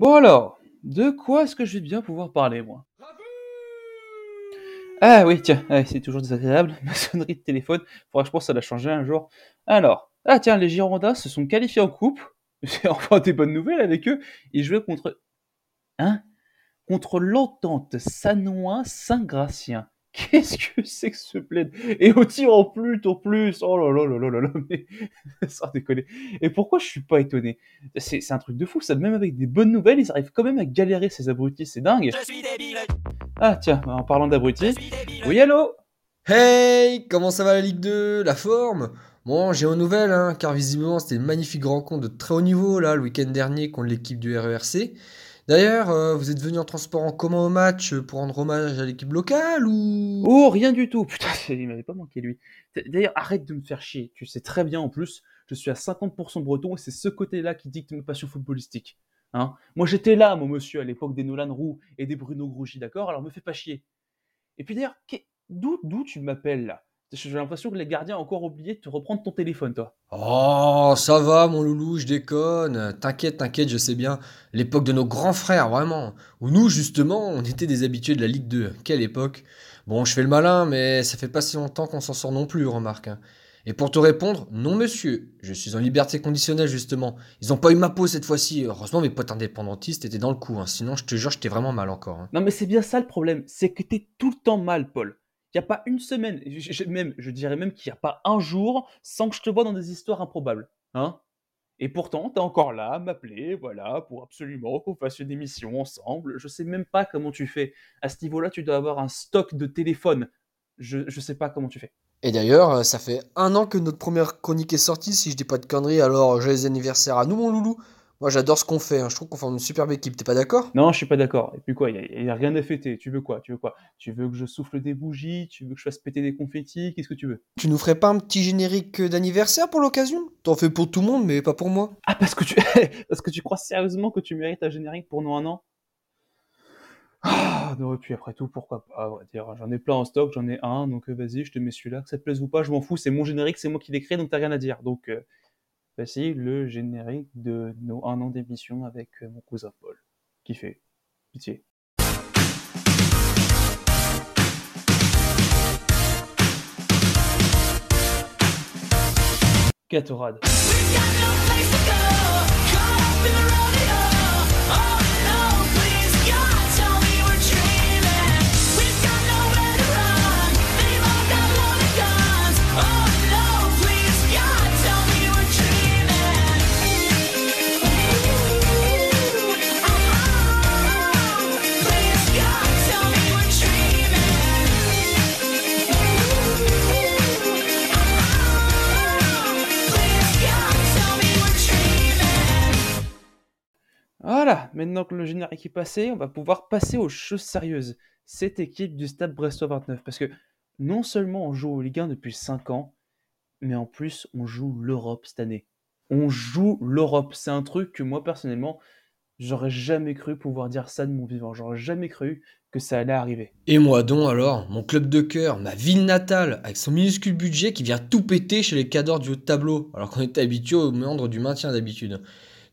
Bon alors, de quoi est-ce que je vais bien pouvoir parler, moi? Ah oui, tiens, ouais, c'est toujours désagréable, ma sonnerie de téléphone, faudra je pense ça l'a changé un jour. Alors, ah tiens, les Girondins se sont qualifiés en coupe, c'est enfin des bonnes nouvelles avec eux, ils jouaient contre... Hein? Contre l'entente Sanois-Saint-Gratien. Qu'est-ce que c'est que ce plaid Et au tir en plus, en plus! Oh là là là là là là, mais... Sans déconner. Et pourquoi je suis pas étonné? C'est c'est un truc de fou, ça, même avec des bonnes nouvelles, ils arrivent quand même à galérer, ces abrutis, c'est dingue. Je suis débile, Ah tiens, en parlant d'abrutis... Oui, allô? Hey, comment ça va la Ligue 2 La forme? Bon, j'ai aux nouvelles, hein, car visiblement c'était une magnifique rencontre de très haut niveau là le week-end dernier contre l'équipe du RERC. D'ailleurs, euh, vous êtes venu en transport en commun au match pour rendre hommage à l'équipe locale ou? Oh, rien du tout Putain, il m'avait pas manqué, lui. D'ailleurs, arrête de me faire chier. Tu sais très bien, en plus, je suis à 50% breton, et c'est ce côté-là qui dicte mes passions footballistiques. Hein Moi, j'étais là, mon monsieur, à l'époque des Nolan Roux et des Bruno Grouchy, d'accord? Alors, me fais pas chier. Et puis d'ailleurs, d'où tu m'appelles, là? J'ai l'impression que les gardiens ont encore oublié de te reprendre ton téléphone, toi. Oh, ça va mon loulou, je déconne. T'inquiète, t'inquiète, je sais bien. L'époque de nos grands frères, vraiment. Où nous, justement, on était des habitués de la Ligue 2. Quelle époque Bon, je fais le malin, mais ça fait pas si longtemps qu'on s'en sort non plus, remarque. hein. Et pour te répondre, non monsieur, je suis en liberté conditionnelle justement. Ils ont pas eu ma peau cette fois-ci. Heureusement mes potes indépendantistes étaient dans le coup, hein. sinon je te jure j'étais vraiment mal encore. hein. Non, mais c'est bien ça le problème, c'est que t'es tout le temps mal, Paul. Il a pas une semaine, je, même, je dirais même qu'il n'y a pas un jour sans que je te vois dans des histoires improbables. Hein Et pourtant, t'es encore là m'appeler, voilà, pour absolument qu'on fasse une émission ensemble. Je sais même pas comment tu fais. À ce niveau-là, tu dois avoir un stock de téléphones. Je, je sais pas comment tu fais. Et d'ailleurs, euh, ça fait un an que notre première chronique est sortie, si je dis pas de conneries, alors joyeux anniversaire à nous mon loulou. Moi j'adore ce qu'on fait, hein. je trouve qu'on forme une superbe équipe, t'es pas d'accord? Non, je suis pas d'accord. Et puis quoi, il n'y a, rien à fêter. Tu veux quoi? Tu veux quoi? Tu veux que je souffle des bougies? Tu veux que je fasse péter des confettis? Qu'est-ce que tu veux? Tu nous ferais pas un petit générique d'anniversaire pour l'occasion? T'en fais pour tout le monde, mais pas pour moi. Ah, parce que tu, parce que tu crois sérieusement que tu mérites un générique pour nous un an? Ah, non, et puis après tout, pourquoi pas, dire. J'en ai plein en stock, j'en ai un, donc euh, vas-y, je te mets celui-là, que ça te plaise ou pas, je m'en fous, c'est mon générique, c'est moi qui l'ai créé, donc t'as rien à dire. Donc, euh, voici le générique de nos un an d'émission avec euh, mon cousin Paul, qui fait pitié. Gatorade. Maintenant que le générique est passé, on va pouvoir passer aux choses sérieuses. Cette équipe du Stade Brestois 29, parce que non seulement on joue au Ligue 1 depuis 5 ans, mais en plus on joue l'Europe cette année. On joue l'Europe, c'est un truc que moi personnellement, j'aurais jamais cru pouvoir dire ça de mon vivant. J'aurais jamais cru que ça allait arriver. Et moi donc alors, mon club de cœur, ma ville natale, avec son minuscule budget qui vient tout péter chez les cadors du haut tableau, alors qu'on était habitué au méandre du maintien d'habitude.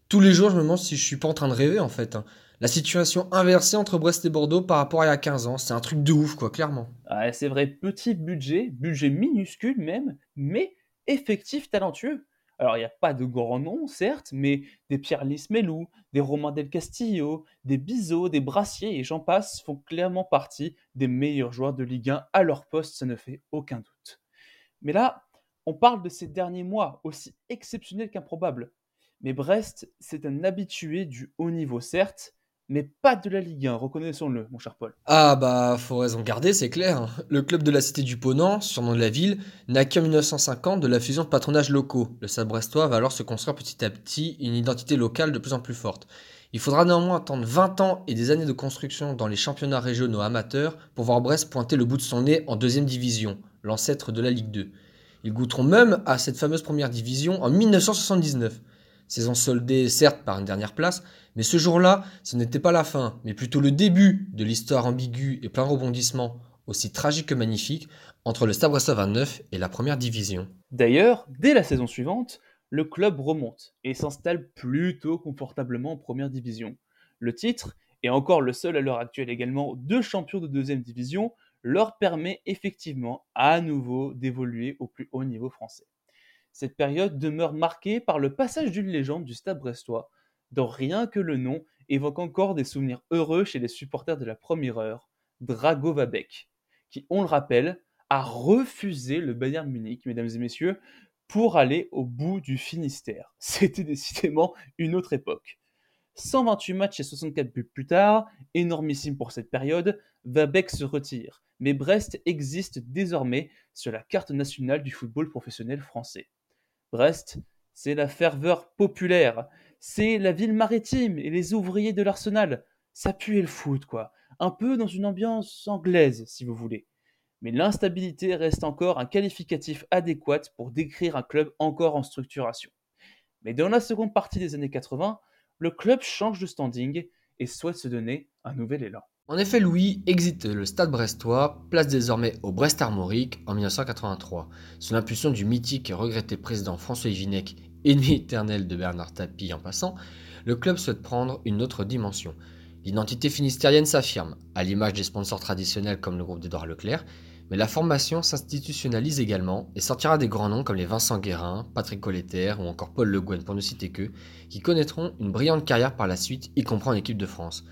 Tous les jours, je me demande si je suis pas en train de rêver en fait. hein. La situation inversée entre Brest et Bordeaux par rapport à il y a 15 ans, c'est un truc de ouf quoi, clairement. Ah, c'est vrai, petit budget, budget minuscule même, mais effectif talentueux. Alors, il n'y a pas de grands noms, certes, mais des Pierre Lismelou, des Romain Del Castillo, des Bizot, des Brassier et j'en passe font clairement partie des meilleurs joueurs de Ligue 1 à leur poste, ça ne fait aucun doute. Mais là, on parle de ces derniers mois, aussi exceptionnels qu'improbables. Mais Brest, c'est un habitué du haut niveau, certes, mais pas de la Ligue 1, reconnaissons-le, mon cher Paul. Ah bah, faut raison garder, c'est clair. Le club de la cité du Ponant, surnom de la ville, naît qu'en 1950 de la fusion de patronages locaux. Le Stade brestois va alors se construire petit à petit une identité locale de plus en plus forte. Il faudra néanmoins attendre 20 ans et des années de construction dans les championnats régionaux amateurs pour voir Brest pointer le bout de son nez en deuxième division, l'ancêtre de la Ligue 2. Ils goûteront même à cette fameuse première division en 1979. Saison soldée certes par une dernière place, mais ce jour-là, ce n'était pas la fin, mais plutôt le début de l'histoire ambiguë et plein de rebondissements, aussi tragique que magnifique, entre le Stade Brestois 29 et la première division. D'ailleurs, dès la saison suivante, le club remonte et s'installe plutôt confortablement en première division. Le titre, et encore le seul à l'heure actuelle également, de champion de deuxième division, leur permet effectivement à nouveau d'évoluer au plus haut niveau français. Cette période demeure marquée par le passage d'une légende du stade brestois, dont rien que le nom évoque encore des souvenirs heureux chez les supporters de la première heure, Drago Vabek, qui, on le rappelle, a refusé le Bayern Munich, mesdames et messieurs, pour aller au bout du Finistère. C'était décidément une autre époque. 128 matchs et 64 buts plus tard, énormissime pour cette période, Vabek se retire, mais Brest existe désormais sur la carte nationale du football professionnel français. Brest, c'est la ferveur populaire, c'est la ville maritime et les ouvriers de l'Arsenal. Ça pue le foot, quoi. Un peu dans une ambiance anglaise, si vous voulez. Mais l'instabilité reste encore un qualificatif adéquat pour décrire un club encore en structuration. Mais dans la seconde partie des années 80, le club change de standing et souhaite se donner un nouvel élan. En effet, Louis exite le stade brestois, place désormais au Brest Armorique en 1983. Sous l'impulsion du mythique et regretté président François Vinec, ennemi éternel de Bernard Tapie en passant, le club souhaite prendre une autre dimension. L'identité finistérienne s'affirme, à l'image des sponsors traditionnels comme le groupe d'Edouard Leclerc, mais la formation s'institutionnalise également et sortira des grands noms comme les Vincent Guérin, Patrick Colletter ou encore Paul Le Guen pour ne citer que, qui connaîtront une brillante carrière par la suite, y compris en équipe de France.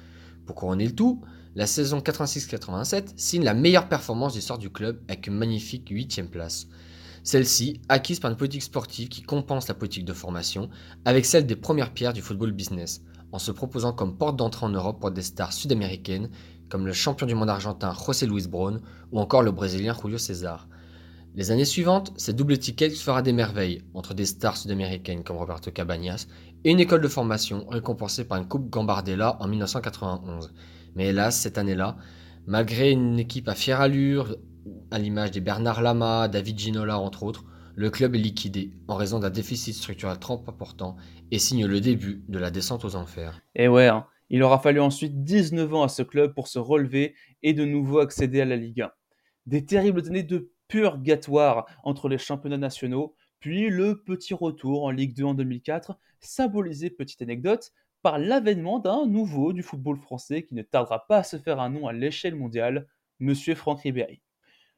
Pour couronner le tout, la saison 86-87 signe la meilleure performance de l'histoire du club avec une magnifique 8ème place. Celle-ci, acquise par une politique sportive qui compense la politique de formation avec celle des premières pierres du football business, en se proposant comme porte d'entrée en Europe pour des stars sud-américaines comme le champion du monde argentin José Luis Brown ou encore le brésilien Julio César. Les années suivantes, cette double étiquette fera des merveilles entre des stars sud-américaines comme Roberto Cabañas et une école de formation récompensée par une Coupe Gambardella en 1991. Mais hélas, cette année-là, malgré une équipe à fière allure, à l'image des Bernard Lama, David Ginola entre autres, le club est liquidé en raison d'un déficit structurel trop important et signe le début de la descente aux enfers. Et ouais, hein, il aura fallu ensuite 19 ans à ce club pour se relever et de nouveau accéder à la Ligue 1. Des terribles années de purgatoire entre les championnats nationaux, puis le petit retour en Ligue 2 en 2004, symbolisé, petite anecdote, par l'avènement d'un nouveau du football français qui ne tardera pas à se faire un nom à l'échelle mondiale, Monsieur Franck Ribéry.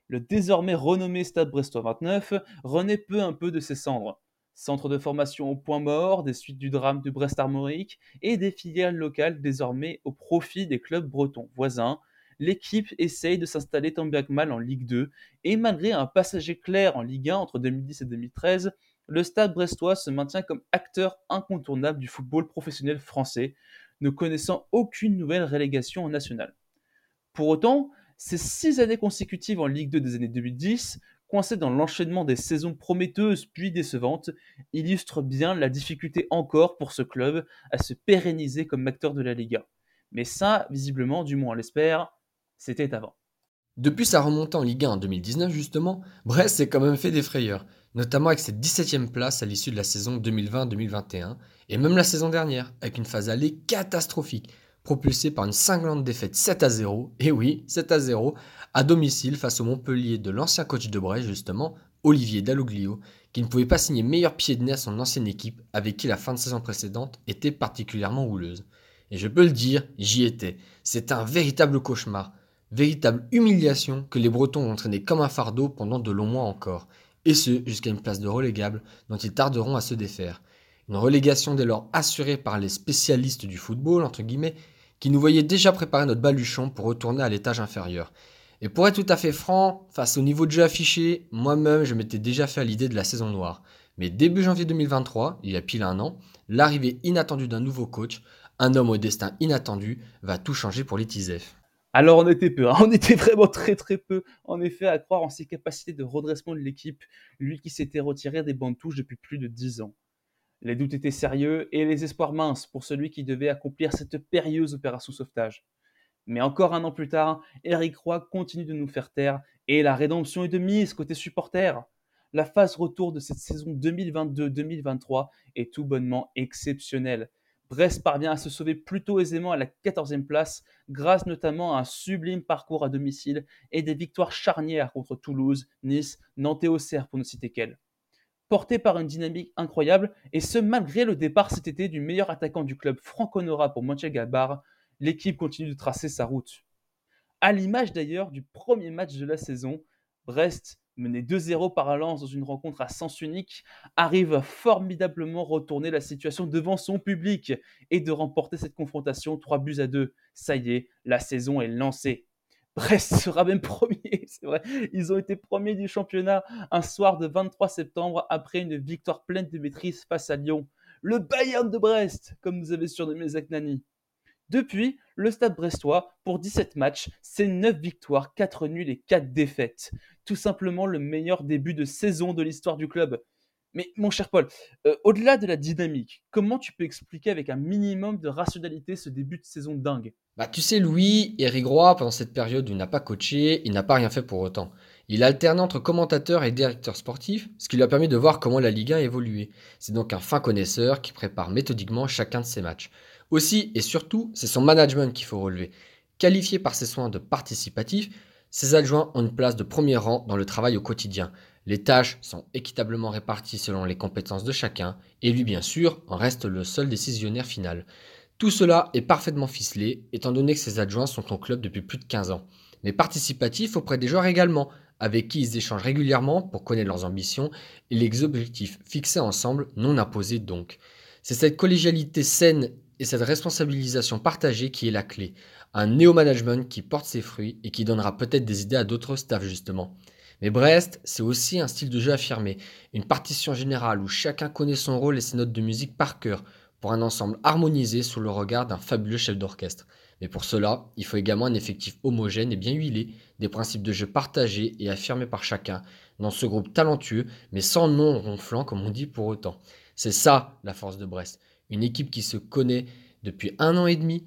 Le désormais renommé Stade Brestois 29 renaît peu à peu de ses cendres. Centre de formation au point mort des suites du drame de Brest Armorique et des filiales locales désormais au profit des clubs bretons voisins, l'équipe essaye de s'installer tant bien que mal en Ligue 2 et malgré un passager clair en Ligue 1 entre 2010 et 2013, le Stade brestois se maintient comme acteur incontournable du football professionnel français, ne connaissant aucune nouvelle relégation nationale. Pour autant, ces six années consécutives en Ligue 2 des années 2010, coincées dans l'enchaînement des saisons prometteuses puis décevantes, illustrent bien la difficulté encore pour ce club à se pérenniser comme acteur de la Liga. Mais ça, visiblement, du moins on l'espère, c'était avant. Depuis sa remontée en Ligue 1 en 2019 justement, Brest s'est quand même fait des frayeurs, notamment avec cette 17ème place à l'issue de la saison 2020-2021, et même la saison dernière, avec une phase allée catastrophique, propulsée par une cinglante défaite 7 à 0, et oui, 7 à 0, à domicile face au Montpellier de l'ancien coach de Brest justement, Olivier Dalloglio, qui ne pouvait pas signer meilleur pied de nez à son ancienne équipe avec qui la fin de saison précédente était particulièrement houleuse. Et je peux le dire, j'y étais. C'est un véritable cauchemar, véritable humiliation que les Bretons ont entraîné comme un fardeau pendant de longs mois encore, et ce jusqu'à une place de relégable dont ils tarderont à se défaire. Une relégation dès lors assurée par les spécialistes du football, entre guillemets, qui nous voyaient déjà préparer notre baluchon pour retourner à l'étage inférieur. Et pour être tout à fait franc, face au niveau de jeu affiché, moi-même je m'étais déjà fait à l'idée de la saison noire. Mais début janvier 2023, il y a pile un an, l'arrivée inattendue d'un nouveau coach, un homme au destin inattendu, va tout changer pour les. Alors on était peu, hein. on était vraiment très très peu, en effet, à croire en ses capacités de redressement de l'équipe, lui qui s'était retiré des bancs de touche depuis plus de 10 ans. Les doutes étaient sérieux et les espoirs minces pour celui qui devait accomplir cette périlleuse opération sauvetage. Mais encore un an plus tard, Eric Roy continue de nous faire taire et la rédemption est de mise côté supporter. La phase retour de cette saison 2022-2023 est tout bonnement exceptionnelle. Brest parvient à se sauver plutôt aisément à la 14e place, grâce notamment à un sublime parcours à domicile et des victoires charnières contre Toulouse, Nice, Nantes et Auxerre pour ne citer qu'elles. porté par une dynamique incroyable, et ce malgré le départ cet été du meilleur attaquant du club Franco Nora pour Mönchengladbach, l'équipe continue de tracer sa route. À l'image d'ailleurs du premier match de la saison, Brest, mené 2-0 par Lens dans une rencontre à sens unique, arrive à formidablement retourner la situation devant son public et de remporter cette confrontation 3 buts à 2. Ça y est, la saison est lancée. Brest sera même premier, c'est vrai. Ils ont été premiers du championnat un soir de 23 septembre après une victoire pleine de maîtrise face à Lyon. Le Bayern de Brest, comme nous avait surnommé Zach Nani. Depuis, le stade brestois, pour 17 matchs, c'est 9 victoires, 4 nuls et 4 défaites. Tout simplement le meilleur début de saison de l'histoire du club. Mais mon cher Paul, euh, au-delà de la dynamique, comment tu peux expliquer avec un minimum de rationalité ce début de saison dingue? Bah, tu sais, Louis, Eric Roy, pendant cette période il n'a pas coaché, il n'a pas rien fait pour autant. Il alternait entre commentateur et directeur sportif, ce qui lui a permis de voir comment la Ligue 1 évoluait. C'est donc un fin connaisseur qui prépare méthodiquement chacun de ses matchs. Aussi et surtout, c'est son management qu'il faut relever. Qualifié par ses soins de participatif, ses adjoints ont une place de premier rang dans le travail au quotidien. Les tâches sont équitablement réparties selon les compétences de chacun, et lui bien sûr en reste le seul décisionnaire final. Tout cela est parfaitement ficelé, étant donné que ses adjoints sont au club depuis plus de 15 ans. Mais participatif auprès des joueurs également, avec qui ils échangent régulièrement pour connaître leurs ambitions et les objectifs fixés ensemble, non imposés donc. C'est cette collégialité saine et cette responsabilisation partagée qui est la clé. Un néo-management qui porte ses fruits et qui donnera peut-être des idées à d'autres staffs justement. Mais Brest, c'est aussi un style de jeu affirmé, une partition générale où chacun connaît son rôle et ses notes de musique par cœur, pour un ensemble harmonisé sous le regard d'un fabuleux chef d'orchestre. Mais pour cela, il faut également un effectif homogène et bien huilé, des principes de jeu partagés et affirmés par chacun, dans ce groupe talentueux, mais sans nom ronflant comme on dit pour autant. C'est ça la force de Brest. Une équipe qui se connaît depuis un an et demi,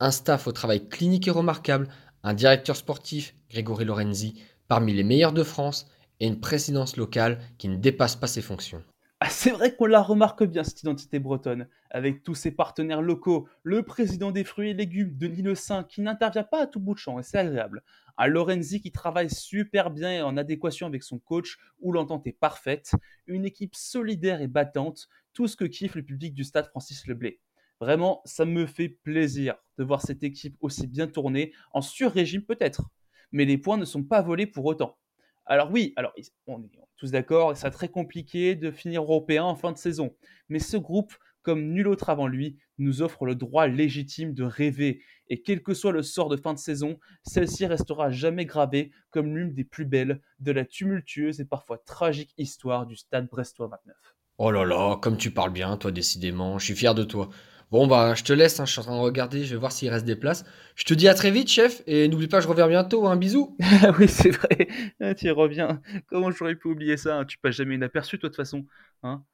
un staff au travail clinique et remarquable, un directeur sportif, Grégory Lorenzi, parmi les meilleurs de France, et une présidence locale qui ne dépasse pas ses fonctions. Ah, c'est vrai qu'on la remarque bien, cette identité bretonne, avec tous ses partenaires locaux, le président des fruits et légumes, Denis Le Saint, qui n'intervient pas à tout bout de champ, et c'est agréable. Un Lorenzi qui travaille super bien et en adéquation avec son coach, où l'entente est parfaite. Une équipe solidaire et battante, tout ce que kiffe le public du stade Francis Leblay. Vraiment, ça me fait plaisir de voir cette équipe aussi bien tournée, en sur-régime peut-être. Mais les points ne sont pas volés pour autant. Alors oui, alors on est tous d'accord, c'est très compliqué de finir européen en fin de saison. Mais ce groupe, comme nul autre avant lui, nous offre le droit légitime de rêver. Et quel que soit le sort de fin de saison, celle-ci restera jamais gravée comme l'une des plus belles de la tumultueuse et parfois tragique histoire du stade brestois 29. Oh là là, comme tu parles bien, toi, décidément, je suis fier de toi. Bon, bah, je te laisse, hein, je suis en train de regarder, je vais voir s'il reste des places. Je te dis à très vite, chef, et n'oublie pas, je reviens bientôt, un bisou. Ah oui, c'est vrai, Ah, tu reviens. Comment j'aurais pu oublier ça hein? Tu passes jamais inaperçu, toi, de toute façon. Hein?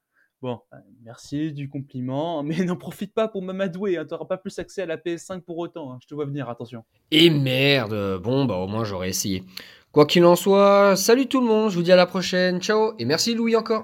Bon, euh, merci du compliment, mais n'en profite pas pour m'amadouer. Hein. Tu n'auras pas plus accès à la PS5 pour autant. hein. Je te vois venir, attention. Et merde, bon, bah, au moins, j'aurais essayé. Quoi qu'il en soit, salut tout le monde, je vous dis à la prochaine, ciao, et merci Louis encore.